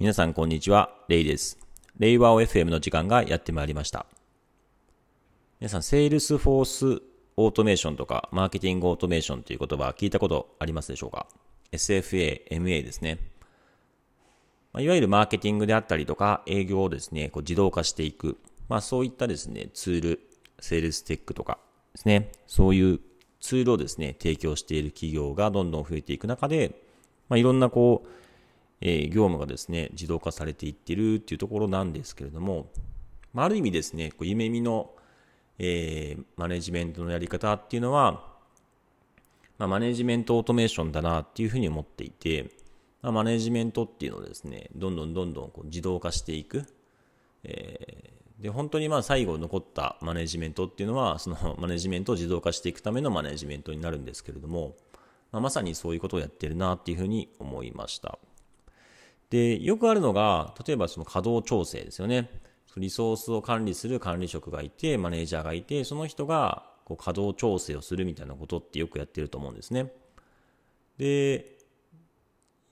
皆さんこんにちは、レイです。レイワオ FM の時間がやってまいりました。皆さん、セールスフォースオートメーションとか、マーケティングオートメーションという言葉聞いたことありますでしょうか ?SFA、MA ですね。まあ、いわゆるマーケティングであったりとか、営業をですね、こう自動化していく。まあそういったですね、ツール、セールステックとかですね、そういうツールをですね、提供している企業がどんどん増えていく中で、まあいろんなこう、え、業務がですね、自動化されていってるっていうところなんですけれども、まあ、ある意味ですね、こう夢見の、えー、マネジメントのやり方っていうのは、まあ、マネジメントオートメーションだなっていうふうに思っていて、まあ、マネジメントっていうのをですね、どんどんどんどんこう自動化していく。えー、で、本当にまあ最後残ったマネジメントっていうのは、そのマネジメントを自動化していくためのマネジメントになるんですけれども、まあ、まさにそういうことをやってるなっていうふうに思いました。で、よくあるのが、例えばその稼働調整ですよね。リソースを管理する管理職がいて、マネージャーがいて、その人がこう稼働調整をするみたいなことってよくやってると思うんですね。で、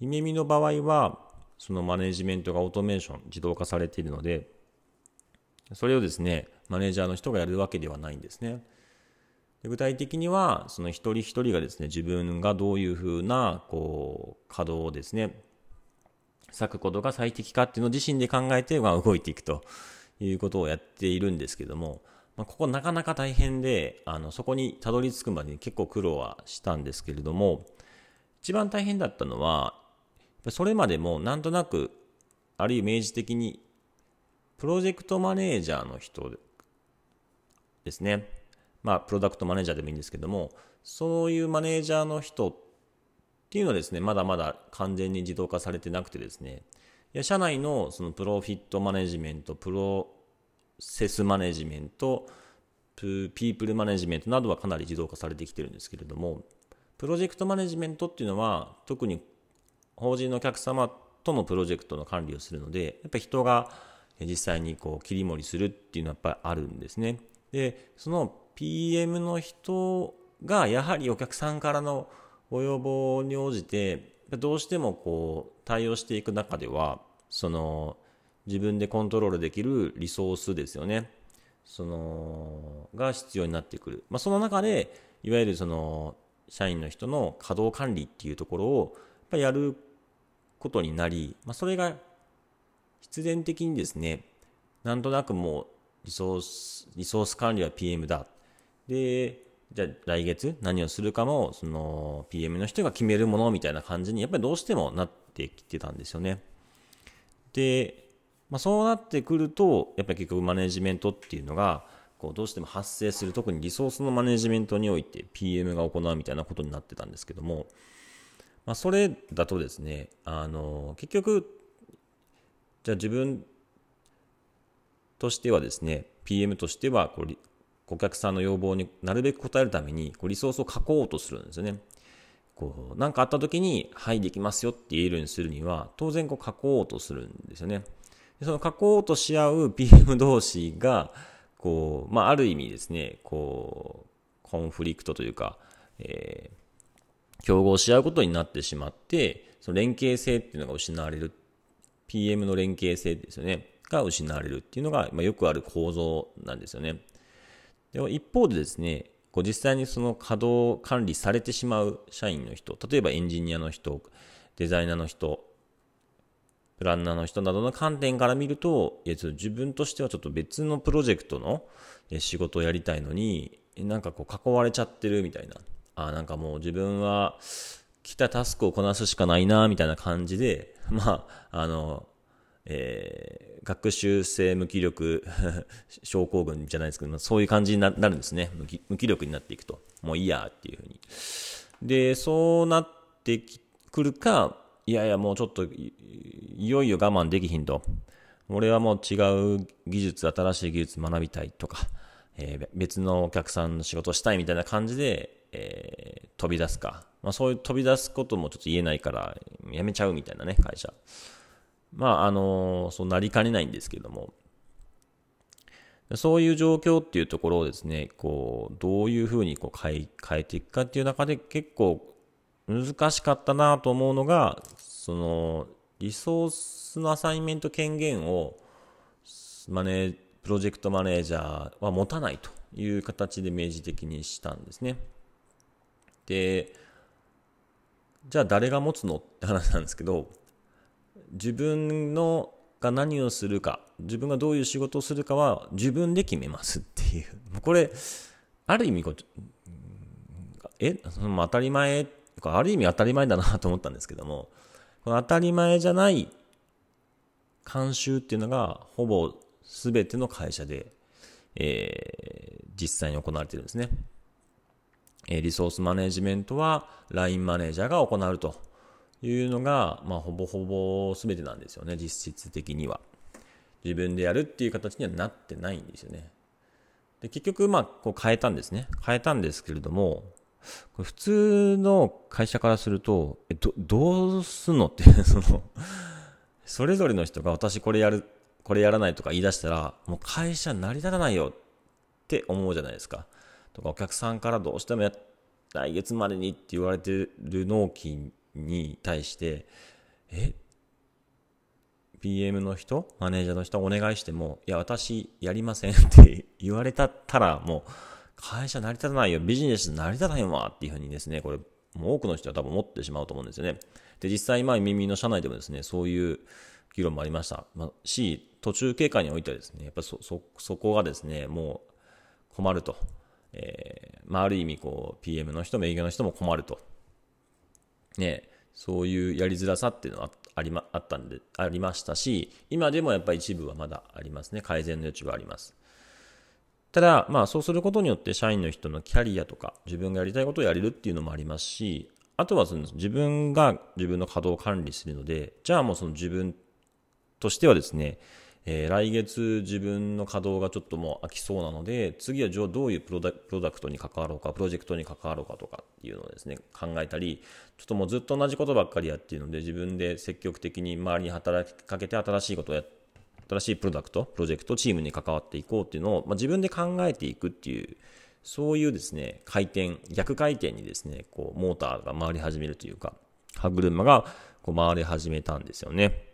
夢見の場合は、そのマネジメントがオートメーション、自動化されているので、それをですね、マネージャーの人がやるわけではないんですね。で具体的には、その一人一人がですね、自分がどういうふうな、こう、稼働をですね、咲くことが最適かっていうのを自身で考えて、まあ、動いていくということをやっているんですけども、まあ、ここなかなか大変で、あの、そこにたどり着くまでに結構苦労はしたんですけれども、一番大変だったのは、それまでもなんとなく、あるいは明示的に、プロジェクトマネージャーの人ですね。まあ、プロダクトマネージャーでもいいんですけども、そういうマネージャーの人っていうのはですね、まだまだ完全に自動化されてなくてですね、いや社内のそのプロフィットマネジメント、プロセスマネジメント、ピープルマネジメントなどはかなり自動化されてきてるんですけれども、プロジェクトマネジメントっていうのは、特に法人のお客様とのプロジェクトの管理をするので、やっぱり人が実際にこう切り盛りするっていうのはやっぱりあるんですね。で、その PM の人がやはりお客さんからのご要望に応じてどうしてもこう対応していく中ではその自分でコントロールできるリソースですよね。そのが必要になってくる、まあ、その中でいわゆるその社員の人の稼働管理っていうところをやっぱやることになり、まあ、それが必然的にですねなんとなくもうリソースリソース管理は PM だ。でじゃあ来月何をするかも、その PM の人が決めるものみたいな感じにやっぱりどうしてもなってきてたんですよね。で、まあ、そうなってくると、やっぱり結局マネジメントっていうのが、こうどうしても発生する、特にリソースのマネジメントにおいて PM が行うみたいなことになってたんですけども、まあ、それだとですね、あの、結局、じゃあ自分としてはですね、PM としてはこう顧客さんの要望になるべく応えるためにこうリソースを書こうとするんですよね。こう、なんかあった時に、はい、できますよって言えるようにするには、当然こう書こうとするんですよね。でその書こうとし合う PM 同士が、こう、まあ、ある意味ですね、こう、コンフリクトというか、えー、競合し合うことになってしまって、その連携性っていうのが失われる。PM の連携性ですよね。が失われるっていうのが、まあ、よくある構造なんですよね。で一方でですね、こう実際にその稼働管理されてしまう社員の人、例えばエンジニアの人、デザイナーの人、プランナーの人などの観点から見ると、いやちょっと自分としてはちょっと別のプロジェクトの仕事をやりたいのに、なんかこう囲われちゃってるみたいな。あなんかもう自分は来たタスクをこなすしかないな、みたいな感じで、まあ、あの、えー、学習性無気力 症候群じゃないですけど、そういう感じになるんですね無気。無気力になっていくと。もういいやっていうふうに。で、そうなってくるか、いやいやもうちょっといよいよ我慢できひんと。俺はもう違う技術、新しい技術学びたいとか、えー、別のお客さんの仕事したいみたいな感じで、えー、飛び出すか。まあそういう飛び出すこともちょっと言えないから、やめちゃうみたいなね、会社。まあ、あの、そうなりかねないんですけども、そういう状況っていうところをですね、こう、どういうふうにこう変え変えていくかっていう中で結構難しかったなと思うのが、その、リソースのアサインメント権限をマネプロジェクトマネージャーは持たないという形で明示的にしたんですね。で、じゃあ誰が持つのって話なんですけど、自分のが何をするか、自分がどういう仕事をするかは自分で決めますっていう。これ、ある意味こう、え、その当たり前、ある意味当たり前だなと思ったんですけども、この当たり前じゃない慣習っていうのがほぼ全ての会社で、えー、実際に行われてるんですね。えリソースマネジメントは LINE マネージャーが行うというのが、まあ、ほぼほぼ全てなんですよね、実質的には。自分でやるっていう形にはなってないんですよね。で結局、まあ、こう変えたんですね。変えたんですけれども、これ普通の会社からすると、え、ど、どうすんのって、その、それぞれの人が私これやる、これやらないとか言い出したら、もう会社成り立たないよって思うじゃないですか。とかお客さんからどうしても来月までにって言われてる納期に対して、え PM の人、マネージャーの人お願いしても、いや、私やりませんって言われたったら、もう、会社成り立たないよ、ビジネス成り立たないわっていうふうにですね、これ、もう多くの人は多分思ってしまうと思うんですよね。で、実際、まあ、耳の社内でもですね、そういう議論もありました。まあ、し、途中経過においてはですね、やっぱそ、そ、そこがですね、もう困ると。えー、まあ、ある意味、こう、PM の人も営業の人も困ると。ね、そういうやりづらさっていうのはありま、あったんで、ありましたし、今でもやっぱり一部はまだありますね。改善の余地はあります。ただ、まあそうすることによって社員の人のキャリアとか自分がやりたいことをやれるっていうのもありますし、あとはその自分が自分の稼働を管理するので、じゃあもうその自分としてはですね、えー、来月自分の稼働がちょっともう飽きそうなので、次はどういうプロダクトに関わろうか、プロジェクトに関わろうかとかっていうのをですね、考えたり、ちょっともうずっと同じことばっかりやっているので、自分で積極的に周りに働きかけて新しいことをやって、新しいプロダクト、プロジェクト、チームに関わっていこうっていうのを、まあ、自分で考えていくっていう、そういうですね、回転、逆回転にですね、こう、モーターが回り始めるというか、歯車がこう回り始めたんですよね。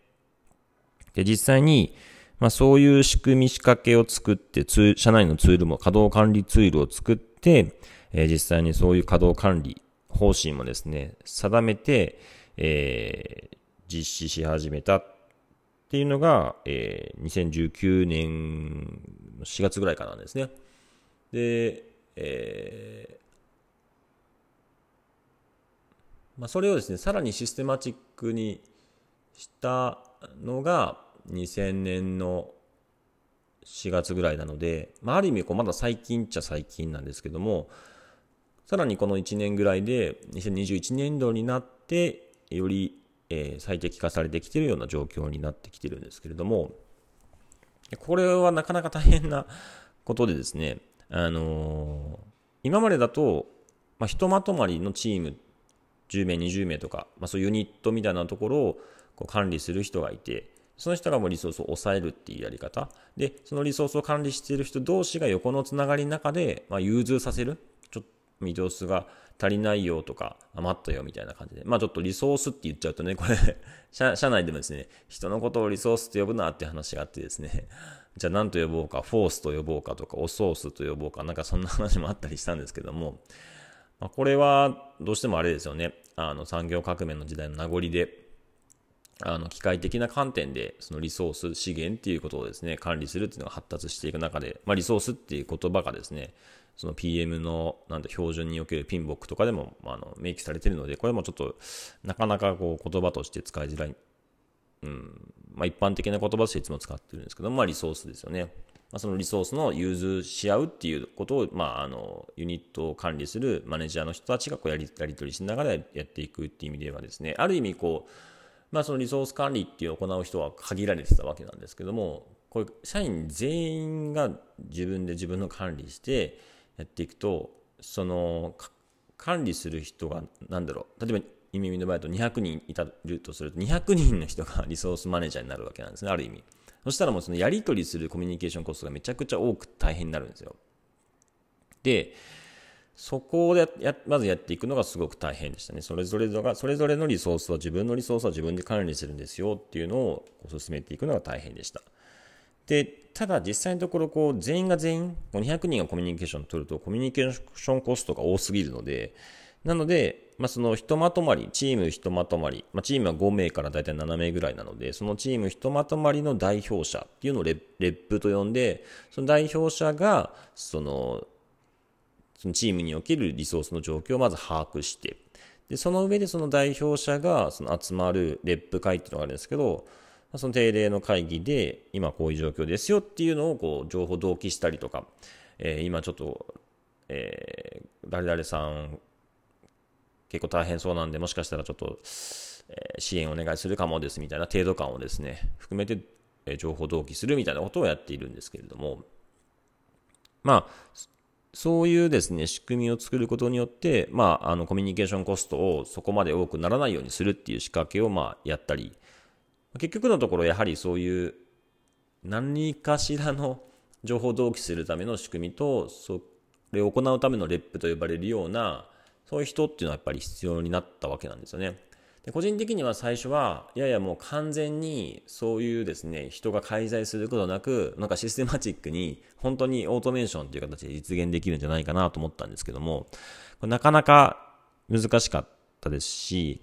で、実際に、まあ、そういう仕組み仕掛けを作って、社内のツールも、稼働管理ツールを作って、えー、実際にそういう稼働管理方針もですね、定めて、えー、実施し始めたっていうのが、えー、2019年4月ぐらいからなんですね。で、えー、まあ、それをですね、さらにシステマチックにしたのが、2000年の4月ぐらいなので、まあ、ある意味こうまだ最近っちゃ最近なんですけども、さらにこの1年ぐらいで2021年度になって、よりえー、最適化されてきてるような状況になってきてるんですけれども、これはなかなか大変なことでですね、あのー、今までだと、まあ、ひとまとまりのチーム、10名、20名とか、まあ、そういうユニットみたいなところをこう管理する人がいて、その人がもうリソースを抑えるっていうやり方。で、そのリソースを管理している人同士が横のつながりの中で、まあ、融通させる。ちょっと、ミドスが足りないよとか、余ったよみたいな感じで。まあちょっとリソースって言っちゃうとね、これ 社、社内でもですね、人のことをリソースと呼ぶなって話があってですね、じゃあ何と呼ぼうか、フォースと呼ぼうかとか、おソースと呼ぼうか、なんかそんな話もあったりしたんですけども、まあ、これはどうしてもあれですよね、あの産業革命の時代の名残で、あの機械的な観点でそのリソース資源っていうことをですね管理するっていうのが発達していく中で、まあ、リソースっていう言葉がですねその PM のなん標準におけるピンボックとかでも、あの明記されているので、これもちょっとなかなかこう言葉として使いづらい、うんまあ、一般的な言葉としていつも使ってるんですけど、まあ、リソースですよね。まあ、そのリソースの融通し合うっていうことを、まあ、あのユニットを管理するマネージャーの人たちがこうやりやり取りしながらやっていくっていう意味ではですね、ある意味こう、まあ、そのリソース管理っていうのを行う人は限られてたわけなんですけども、これ社員全員が自分で自分の管理して、やっていくとその管理する人が何だろう例えば意味の場合だと200人いたるとすると200人の人がリソースマネージャーになるわけなんですねある意味。そしたらもうそのやり取りするコミュニケーションコストがめちゃくちゃ多く大変になるんですよ。でそこでや、まずやっていくのがすごく大変でしたね。それぞれが、それぞれのリソースは自分のリソースは自分で管理するんですよっていうのを進めていくのが大変でした。で、ただ実際のところ、こう、全員が全員、200人がコミュニケーション取ると、コミュニケーションコストが多すぎるので、なので、まあ、そのひとまとまり、チームひとまとまり、まあ、チームは5名からだいたい7名ぐらいなので、そのチームひとまとまりの代表者っていうのをレップと呼んで、その代表者が、その、そのチームにおけるリソースの状況をまず把握して、で、その上でその代表者がその集まるレップ会っていうのがあるんですけど、その定例の会議で、今こういう状況ですよっていうのをこう情報同期したりとか、えー、今ちょっと、えー、誰々さん結構大変そうなんで、もしかしたらちょっと、えー、支援お願いするかもですみたいな程度感をですね、含めて、えー、情報同期するみたいなことをやっているんですけれども、まあ、そういうですね、仕組みを作ることによって、まあ、あの、コミュニケーションコストをそこまで多くならないようにするっていう仕掛けを、まあ、やったり、結局のところ、やはりそういう、何かしらの情報同期するための仕組みと、それを行うためのレップと呼ばれるような、そういう人っていうのはやっぱり必要になったわけなんですよね。で個人的には最初は、いやいやもう完全にそういうですね、人が介在することなく、なんかシステマチックに本当にオートメーションという形で実現できるんじゃないかなと思ったんですけども、なかなか難しかったですし、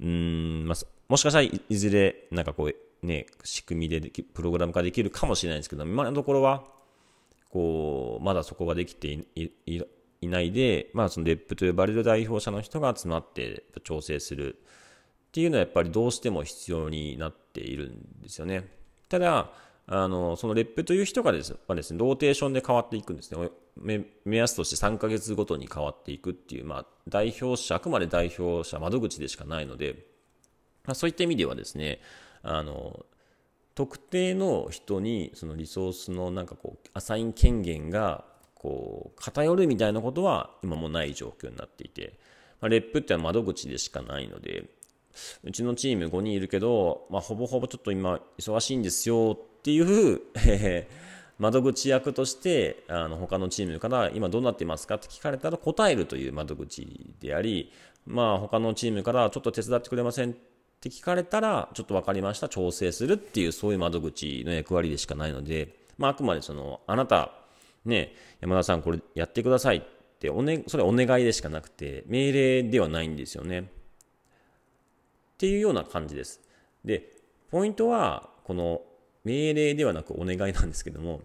うん、まあ、もしかしたらいずれなんかこうね、仕組みでプログラム化できるかもしれないんですけど、今のところは、こう、まだそこができていないで、まあ、そのレップと呼ばれる代表者の人が集まって調整するっていうのはやっぱりどうしても必要になっているんですよね。ただ、あの、そのレップという人がですはですね、ローテーションで変わっていくんですね。目安として3ヶ月ごとに変わっていくっていう、まあ、代表者、あくまで代表者、窓口でしかないので、まあ、そういった意味ではですね、あの、特定の人にそのリソースのなんかこう、アサイン権限がこう偏るみたいなことは今もない状況になっていて、まあ、レップってのは窓口でしかないので、うちのチーム5人いるけど、まあ、ほぼほぼちょっと今忙しいんですよっていう、えー、窓口役としてあの他のチームから今どうなってますかって聞かれたら答えるという窓口であり、まあ、他のチームからちょっと手伝ってくれませんって聞かれたらちょっと分かりました調整するっていうそういう窓口の役割でしかないので、まあ、あくまでそのあなたね、山田さんこれやってくださいってお、ね、それはお願いでしかなくて、命令ではないんですよね。っていうような感じです。で、ポイントは、この命令ではなくお願いなんですけども、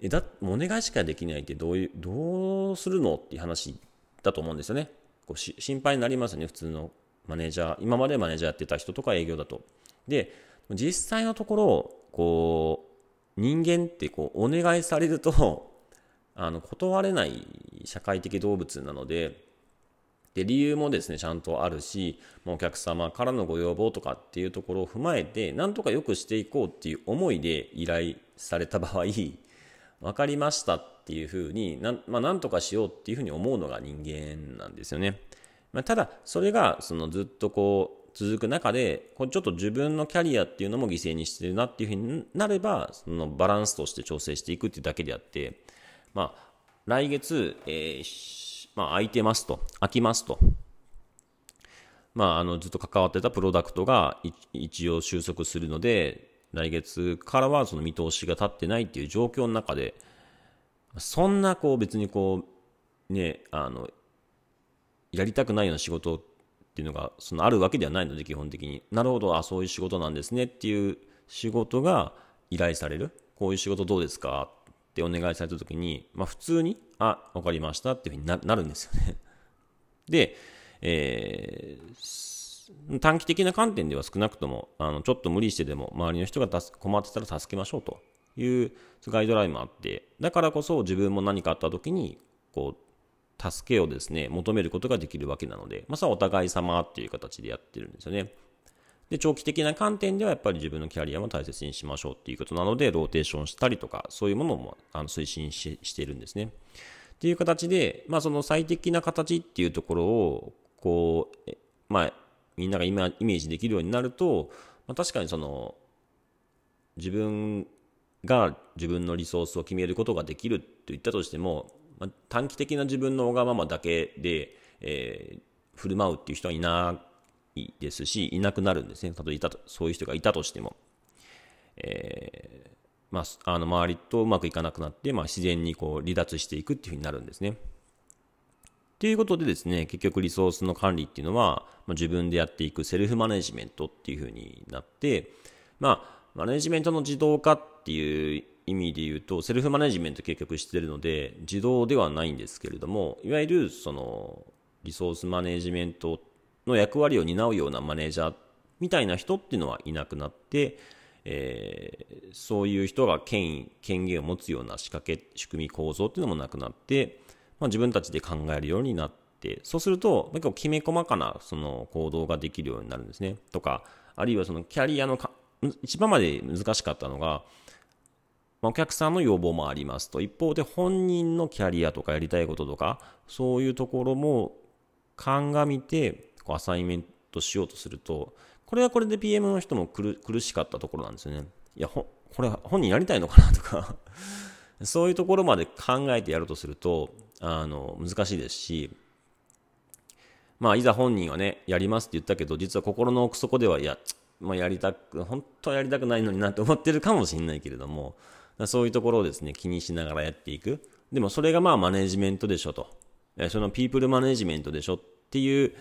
え、だ、お願いしかできないってどういう、どうするのっていう話だと思うんですよね。こうし心配になりますよね、普通のマネージャー、今までマネージャーやってた人とか営業だと。で、実際のところ、こう、人間ってこう、お願いされると、あの断れない社会的動物なのでで理由もですねちゃんとあるしお客様からのご要望とかっていうところを踏まえてなんとか良くしていこうっていう思いで依頼された場合 分かりましたっていうふうにな,、まあ、なんとかしようっていうふうに思うのが人間なんですよね。まあ、ただそれがそのずっとこう続く中でこれちょっと自分のキャリアっていうのも犠牲にしてるなっていうふうになればそのバランスとして調整していくっていうだけであってまあ、来月、えー、まあ、空いてますと、空きますと。まあ、あの、ずっと関わってたプロダクトが一応収束するので、来月からはその見通しが立ってないっていう状況の中で、そんなこう別にこう、ね、あの、やりたくないような仕事っていうのがそのあるわけではないので、基本的に。なるほど、あ、そういう仕事なんですねっていう仕事が依頼される。こういう仕事どうですかってお願いされた時に、まあ普通に、あ、わかりましたっていうふうにななるんですよね。で、えー、短期的な観点では少なくとも、あの、ちょっと無理してでも周りの人が困ってたら助けましょうというガイドラインもあって、だからこそ自分も何かあった時に、こう、助けをですね、求めることができるわけなので、まあ、お互い様っていう形でやってるんですよね。で、長期的な観点ではやっぱり自分のキャリアも大切にしましょうっていうことなので、ローテーションしたりとか、そういうものもあの推進ししているんですね。っていう形で、まあその最適な形っていうところを、こう、まあみんなが今イメージできるようになると、まあ、確かにその、自分が自分のリソースを決めることができると言ったとしても、まあ、短期的な自分のわがままだけで、えー、振る舞うっていう人はいないですし、いなくなるんですね。例えばいたと、そういう人がいたとしても。えー、まあ、あの、周りとうまくいかなくなって、まあ、自然にこう、離脱していくっていうふうになるんですね。ということでですね、結局リソースの管理っていうのは、まあ、自分でやっていくセルフマネジメントっていうふうになって、まあ、マネジメントの自動化っていう意味で言うと、セルフマネジメント結局してるので、自動ではないんですけれども、いわゆるその、リソースマネジメントっての役割を担うようなマネージャーみたいな人っていうのはいなくなって、えー、そういう人が権威、権限を持つような仕掛け、仕組み構造っていうのもなくなって、まあ、自分たちで考えるようになって、そうすると、結構きめ細かなその行動ができるようになるんですね。とか、あるいはそのキャリアのか一番まで難しかったのが、まあ、お客さんの要望もありますと。一方で本人のキャリアとかやりたいこととか、そういうところも鑑みて、こうアサイメントしようとすると、これはこれで PM の人も苦しかったところなんですよね。いや、ほこれ本人やりたいのかなとか そういうところまで考えてやるとすると、あの、難しいですし、まあ、いざ本人はね、やりますって言ったけど、実は心の奥底では、いや、まあ、やりたく、本当はやりたくないのになって思ってるかもしれないけれども、そういうところをですね、気にしながらやっていく。でもそれがまあマネジメントでしょと。そのピープルマネジメントでしょっていう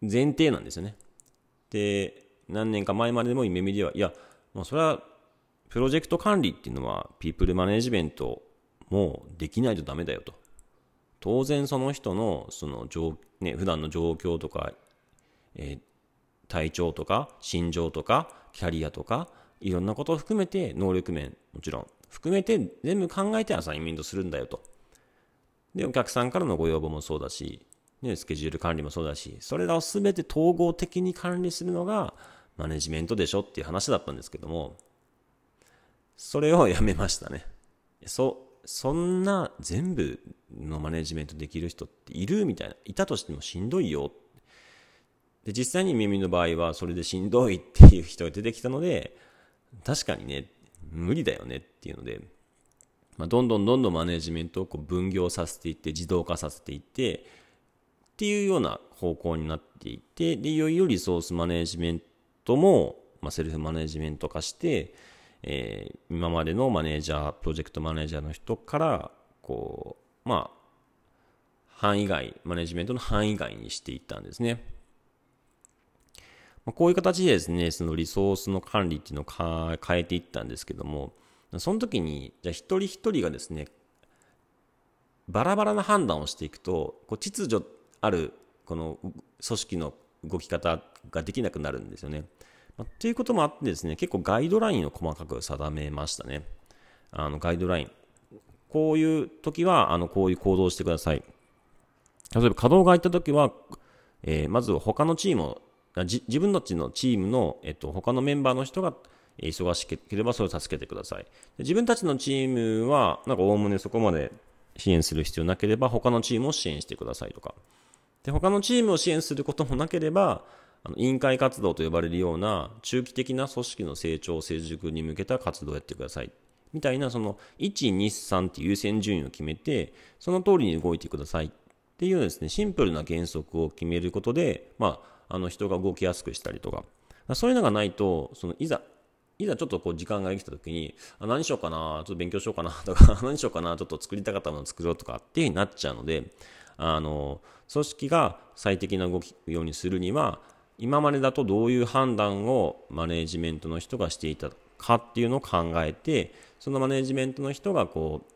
前提なんですよね。で、何年か前までも夢見では、いや、まあ、それはプロジェクト管理っていうのはピープルマネジメントもできないとダメだよと。当然その人のその状、ね、普段の状況とか、えー、体調とか心情とかキャリアとかいろんなことを含めて能力面もちろん含めて全部考えてアサインメントするんだよと。で、お客さんからのご要望もそうだし、ね、スケジュール管理もそうだし、それらを全て統合的に管理するのがマネジメントでしょっていう話だったんですけども、それをやめましたね。そ、そんな全部のマネジメントできる人っているみたいな。いたとしてもしんどいよ。で、実際に耳の場合はそれでしんどいっていう人が出てきたので、確かにね、無理だよねっていうので、まあ、どんどんどんどんマネジメントをこう分業させていって、自動化させていって、っていうような方向になっていて、で、いよいよリソースマネジメントも、まあ、セルフマネジメント化して、えー、今までのマネージャー、プロジェクトマネージャーの人から、こう、まあ、範囲外、マネジメントの範囲外にしていったんですね。まあ、こういう形でですね、そのリソースの管理っていうのを変えていったんですけども、その時に、じゃあ一人一人がですね、バラバラな判断をしていくと、こう秩序あるこの組織の動き方ができなくなるんですよね。まあ、っていうこともあってですね、結構ガイドラインを細かく定めましたね。あのガイドライン。こういう時は、あの、こういう行動をしてください。例えば、稼働が入った時は、えー、まず他のチームを、自分たちのチームの、えっと、他のメンバーの人が忙しければそれを助けてください。自分たちのチームは、なんかおおむねそこまで支援する必要なければ、他のチームを支援してくださいとか。で、他のチームを支援することもなければ、あの委員会活動と呼ばれるような中期的な組織の成長、成熟に向けた活動をやってください。みたいな、その、1、2、3っていう優先順位を決めて、その通りに動いてくださいっていうですね、シンプルな原則を決めることで、まあ、あの人が動きやすくしたりとか、そういうのがないと、その、いざ、いざちょっとこう時間ができた時に、あ何しようかな、ちょっと勉強しようかなとか、何しようかな、ちょっと作りたかったものを作ろうとかっていう風になっちゃうので、あの、組織が最適な動きようにするには、今までだとどういう判断をマネージメントの人がしていたかっていうのを考えて、そのマネージメントの人がこう、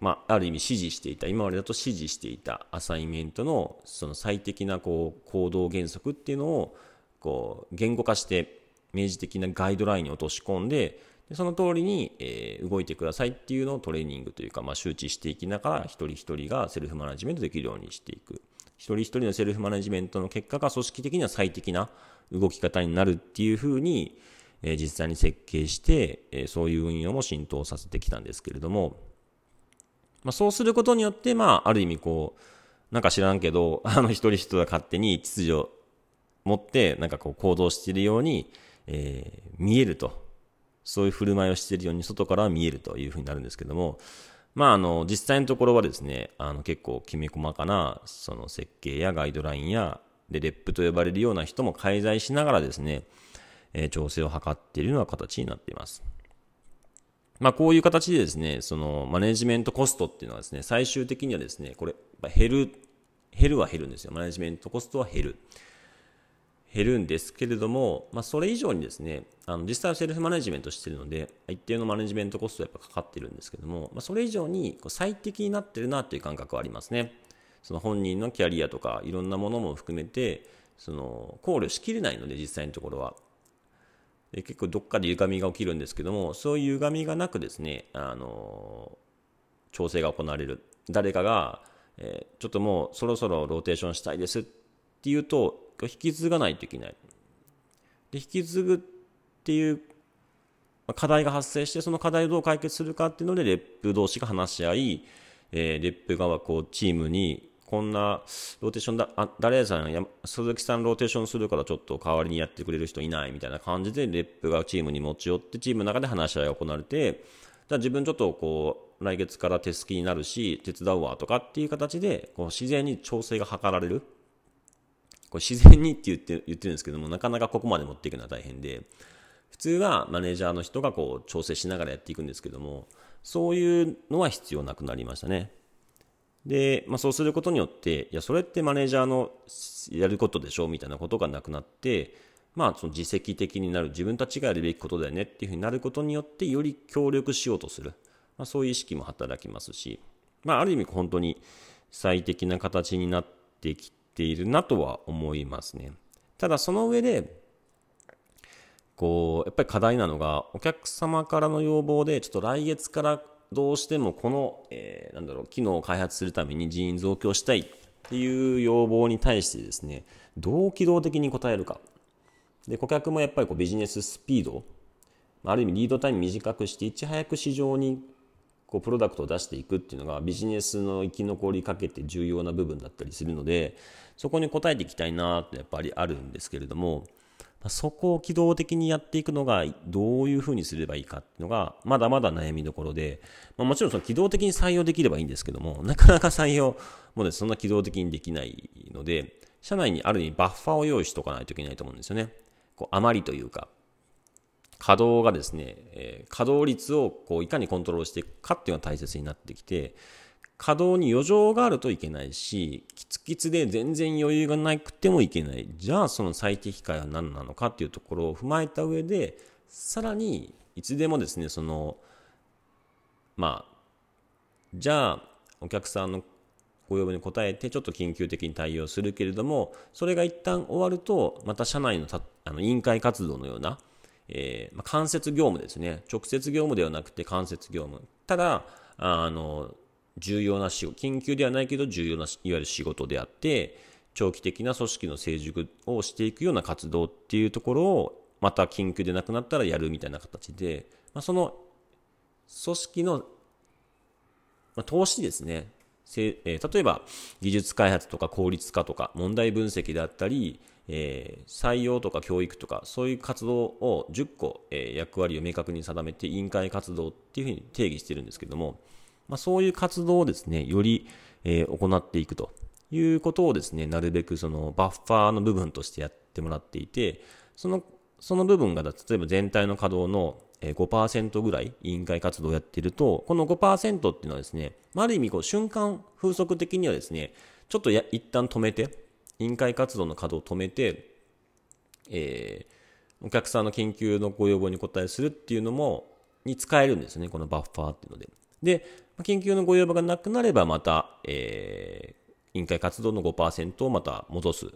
まあ、ある意味指示していた、今までだと指示していたアサイメントのその最適なこう行動原則っていうのをこう言語化して明示的なガイドラインに落とし込んで、でその通りに、えー、動いてくださいっていうのをトレーニングというか、まあ、周知していきながら、一人一人がセルフマネジメントできるようにしていく。一人一人のセルフマネジメントの結果が組織的には最適な動き方になるっていうふうに、えー、実際に設計して、えー、そういう運用も浸透させてきたんですけれども、まあ、そうすることによって、まあ、ある意味こう、なんか知らんけど、あの一人一人が勝手に秩序を持って、なんかこう行動しているように、えー、見えると。そういう振る舞いをしているように外からは見えるというふうになるんですけども、まあ、あの、実際のところはですね、あの、結構きめ細かな、その設計やガイドラインや、で、レップと呼ばれるような人も介在しながらですね、えー、調整を図っているような形になっています。まあ、こういう形でですね、その、マネジメントコストっていうのはですね、最終的にはですね、これ、減る、減るは減るんですよ。マネジメントコストは減る。減るんですけれども、まあ、それ以上にですね、あの実際はセルフマネジメントしてるので、一定のマネジメントコストやっぱかかってるんですけども、まあ、それ以上にこう最適になってるなという感覚はありますね。その本人のキャリアとかいろんなものも含めて、その考慮しきれないので、実際のところは。で結構どっかで歪みが起きるんですけども、そういう歪みがなくですね、あの調整が行われる。誰かが、えー、ちょっともうそろそろローテーションしたいですっていうと、引き継がないといけない。で、引き継ぐっていう課題が発生して、その課題をどう解決するかっていうので、レップ同士が話し合い、えー、レップ側、こう、チームにこんなローテーションだ、あ、誰さんや、鈴木さんローテーションするからちょっと代わりにやってくれる人いないみたいな感じで、レップがチームに持ち寄って、チームの中で話し合いが行われて、じゃあ自分ちょっとこう、来月から手すきになるし、手伝うわとかっていう形で、こう自然に調整が図られる。これ自然にって言って言ってるんですけども、なかなかここまで持っていくのは大変で、普通はマネージャーの人がこう調整しながらやっていくんですけども、そういうのは必要なくなりましたね。で、まあ、そうすることによって、いや、それってマネージャーのやることでしょみたいなことがなくなって、まあ、その自責的になる、自分たちがやるべきことだよねっていうふうになることによって、より協力しようとする。まあ、そういう意識も働きますし、まあ、ある意味本当に最適な形になってきているなとは思いますね。ただ、その上で、こう、やっぱり課題なのが、お客様からの要望で、ちょっと来月からどうしてもこの、えー、なんだろう、機能を開発するために人員増強したいっていう要望に対してですね、どう機動的に応えるか。で、顧客もやっぱりこうビジネススピード、ある意味リードタイム短くして、いち早く市場にこうプロダクトを出していくっていうのがビジネスの生き残りかけて重要な部分だったりするので、そこに応えていきたいなってやっぱりあるんですけれども、そこを機動的にやっていくのがどういうふうにすればいいかっていうのがまだまだ悩みどころで、まあ、もちろんその機動的に採用できればいいんですけども、なかなか採用もね、そんな機動的にできないので、社内にある意味バッファーを用意しとかないといけないと思うんですよね。こう余りというか、稼働がですね、え、稼働率をこういかにコントロールしていくかっていうのが大切になってきて、稼働に余剰があるといけないし、キツキツで全然余裕がなくてもいけない。じゃあその最適解は何なのかっていうところを踏まえた上で、さらにいつでもですね、その、まあ、じゃあお客さんのご要望に応えてちょっと緊急的に対応するけれども、それが一旦終わると、また社内のたあの委員会活動のような、えーまあ、間接業務ですね。直接業務ではなくて間接業務。ただ、あの、重要な仕事、緊急ではないけど重要ないわゆる仕事であって、長期的な組織の成熟をしていくような活動っていうところを、また緊急でなくなったらやるみたいな形で、まあ、その組織の、まあ、投資ですね。えー、例えば、技術開発とか効率化とか、問題分析であったり、えー、採用とか教育とか、そういう活動を10個、えー、役割を明確に定めて、委員会活動っていうふうに定義してるんですけども、まあ、そういう活動をですね、より、えー、行っていくということをですね、なるべくそのバッファーの部分としてやってもらっていて、その、その部分が、例えば全体の稼働の5%ぐらい委員会活動をやっていると、この5%っていうのはですね、ある意味こう瞬間風速的にはですね、ちょっとや一旦止めて、委員会活動の稼働を止めて、えー、お客さんの研究のご要望に応えするっていうのも、に使えるんですね、このバッファーっていうので。で、研究のご要望がなくなればまた、えー、委員会活動の5%をまた戻す。っ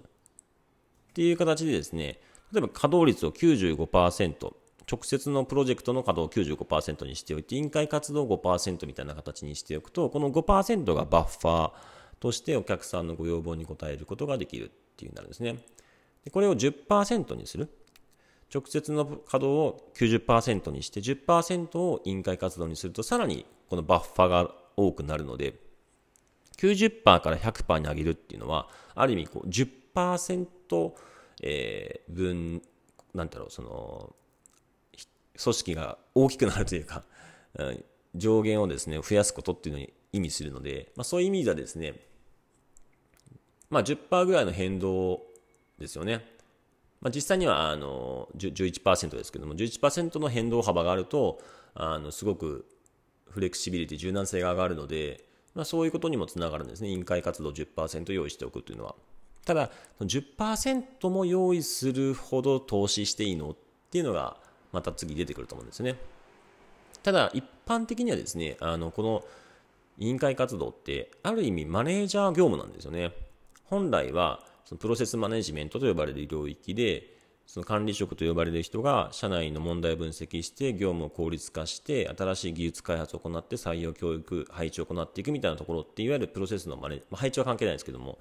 ていう形でですね、例えば稼働率を95%、直接のプロジェクトの稼働を95%にしておいて、委員会活動を5%みたいな形にしておくと、この5%がバッファーとしてお客さんのご要望に応えることができるっていうになるんですね。でこれを10%にする。直接の稼働を90%にして10%を委員会活動にするとさらにこのバッファが多くなるので90%から100%に上げるっていうのはある意味こう10%、え、分なんだろうその組織が大きくなるというか、上限をですね、増やすことっていうのに意味するので、まあ、そういう意味ではですね、まあ10%ぐらいの変動ですよね。まあ、実際にはあの11%ですけども、11%の変動幅があると、あのすごくフレキシビリティ、柔軟性が上がるので、まあ、そういうことにもつながるんですね。委員会活動10%用意しておくというのは。ただ、10%も用意するほど投資していいのっていうのが、また次出てくると思うんですね。ただ、一般的にはですね、あの、この委員会活動って、ある意味マネージャー業務なんですよね。本来は、そのプロセスマネジメントと呼ばれる領域で、その管理職と呼ばれる人が社内の問題を分析して業務を効率化して新しい技術開発を行って採用教育配置を行っていくみたいなところっていわゆるプロセスのマネ、まあ、配置は関係ないんですけども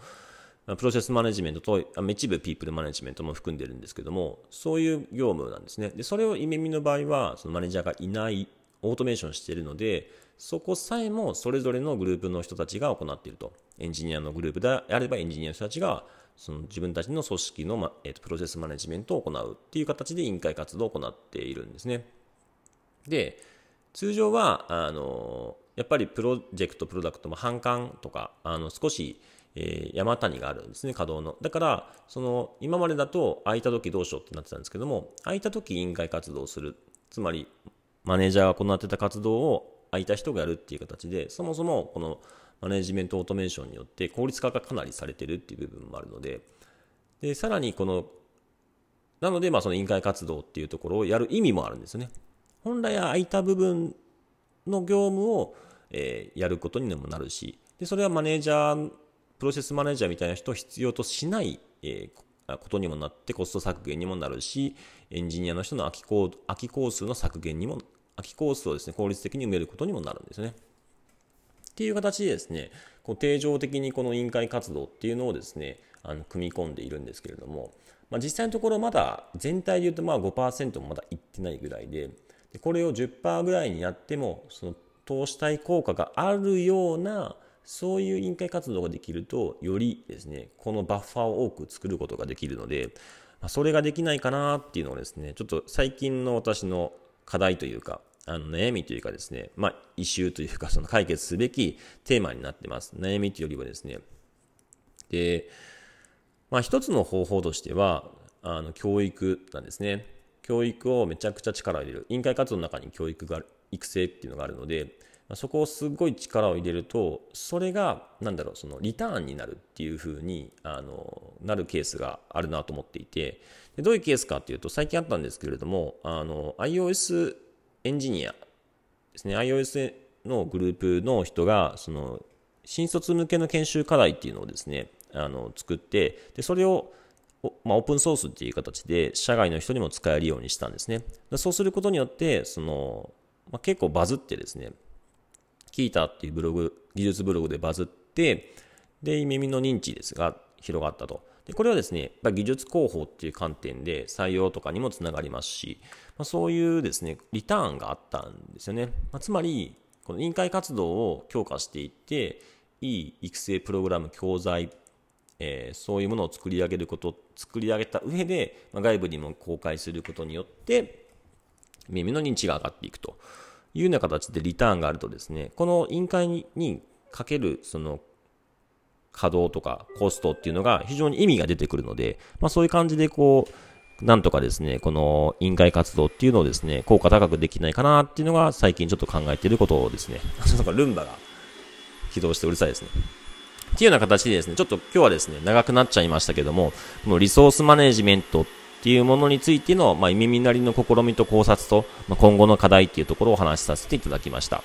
プロセスマネジメントと一部ピープルマネジメントも含んでるんですけどもそういう業務なんですね。でそれをイメミの場合はそのマネージャーがいないオートメーションしているのでそこさえもそれぞれのグループの人たちが行っていると。エンジニアのグループであればエンジニアの人たちがその自分たちの組織の、まえーと、プロセスマネジメントを行うっていう形で委員会活動を行っているんですね。で、通常は、あの、やっぱりプロジェクト、プロダクトも半換とか、あの、少し、えー、山谷があるんですね、稼働の。だから、その、今までだと空いた時どうしようってなってたんですけども、空いた時委員会活動をする。つまり、マネージャーが行ってた活動を空いた人がやるっていう形で、そもそもこのマネジメントオートメーションによって効率化がかなりされてるっていう部分もあるので、で、さらにこの、なので、まあその委員会活動っていうところをやる意味もあるんですよね。本来は空いた部分の業務を、えー、やることにもなるし、で、それはマネージャー、プロセスマネージャーみたいな人を必要としない、えー、ことにもなってコスト削減にもなるし、エンジニアの人の空き工空き工数の削減にも、空き工数をですね、効率的に埋めることにもなるんですね。っていう形でですね、こう定常的にこの委員会活動っていうのをですね、あの組み込んでいるんですけれども、まあ、実際のところまだ全体で言うとまあ5%もまだいってないぐらいで、でこれを10%ぐらいにやっても、その投資対効果があるような、そういう委員会活動ができると、よりですね、このバッファーを多く作ることができるので、ま、それができないかなっていうのをですね、ちょっと最近の私の課題というか、あの悩みというかですね、まあ、イシューというか、その解決すべきテーマになってます。悩みというよりはですね。で、まあ、一つの方法としては、あの、教育なんですね。教育をめちゃくちゃ力を入れる。委員会活動の中に教育が、育成っていうのがあるので、ま、そこをすごい力を入れると、それが、なんだろう、そのリターンになるっていうふうに、あの、なるケースがあるなと思っていて、でどういうケースかっていうと、最近あったんですけれども、あの、iOS エンジニアですね、iOS のグループの人が、その、新卒向けの研修課題っていうのをですね、あの、作って、で、それを、まあ、オープンソースっていう形で、社外の人にも使えるようにしたんですね。そうすることによって、その、まあ、結構バズってですね、キータっていうブログ、技術ブログでバズって、で、耳の認知ですが、広がったと。で、これはですね、ま技術広報っていう観点で採用とかにもつながりますし、まあ、そういうですね、リターンがあったんですよね。まあ、つまり、この委員会活動を強化していって、いい育成プログラム、教材、えー、そういうものを作り上げること、作り上げた上で、まあ、外部にも公開することによって、耳の認知が上がっていくというような形でリターンがあるとですね、この委員会にかけるその稼働とかコストっていうのが非常に意味が出てくるので、まあそういう感じでこう、なんとかですね、この委員会活動っていうのをですね、効果高くできないかなっていうのが最近ちょっと考えていることをですね、なんかルンバが起動してうるさいですね。っていうような形でですね、ちょっと今日はですね、長くなっちゃいましたけども、このリソースマネジメントっていうものについての、まあ、耳なりの試みと考察と、まあ、今後の課題っていうところをお話しさせていただきました。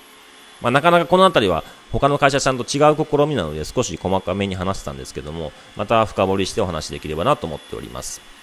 まあ、なかなかこの辺りは他の会社さんと違う試みなので少し細かめに話したんですけども、また深掘りしてお話できればなと思っております。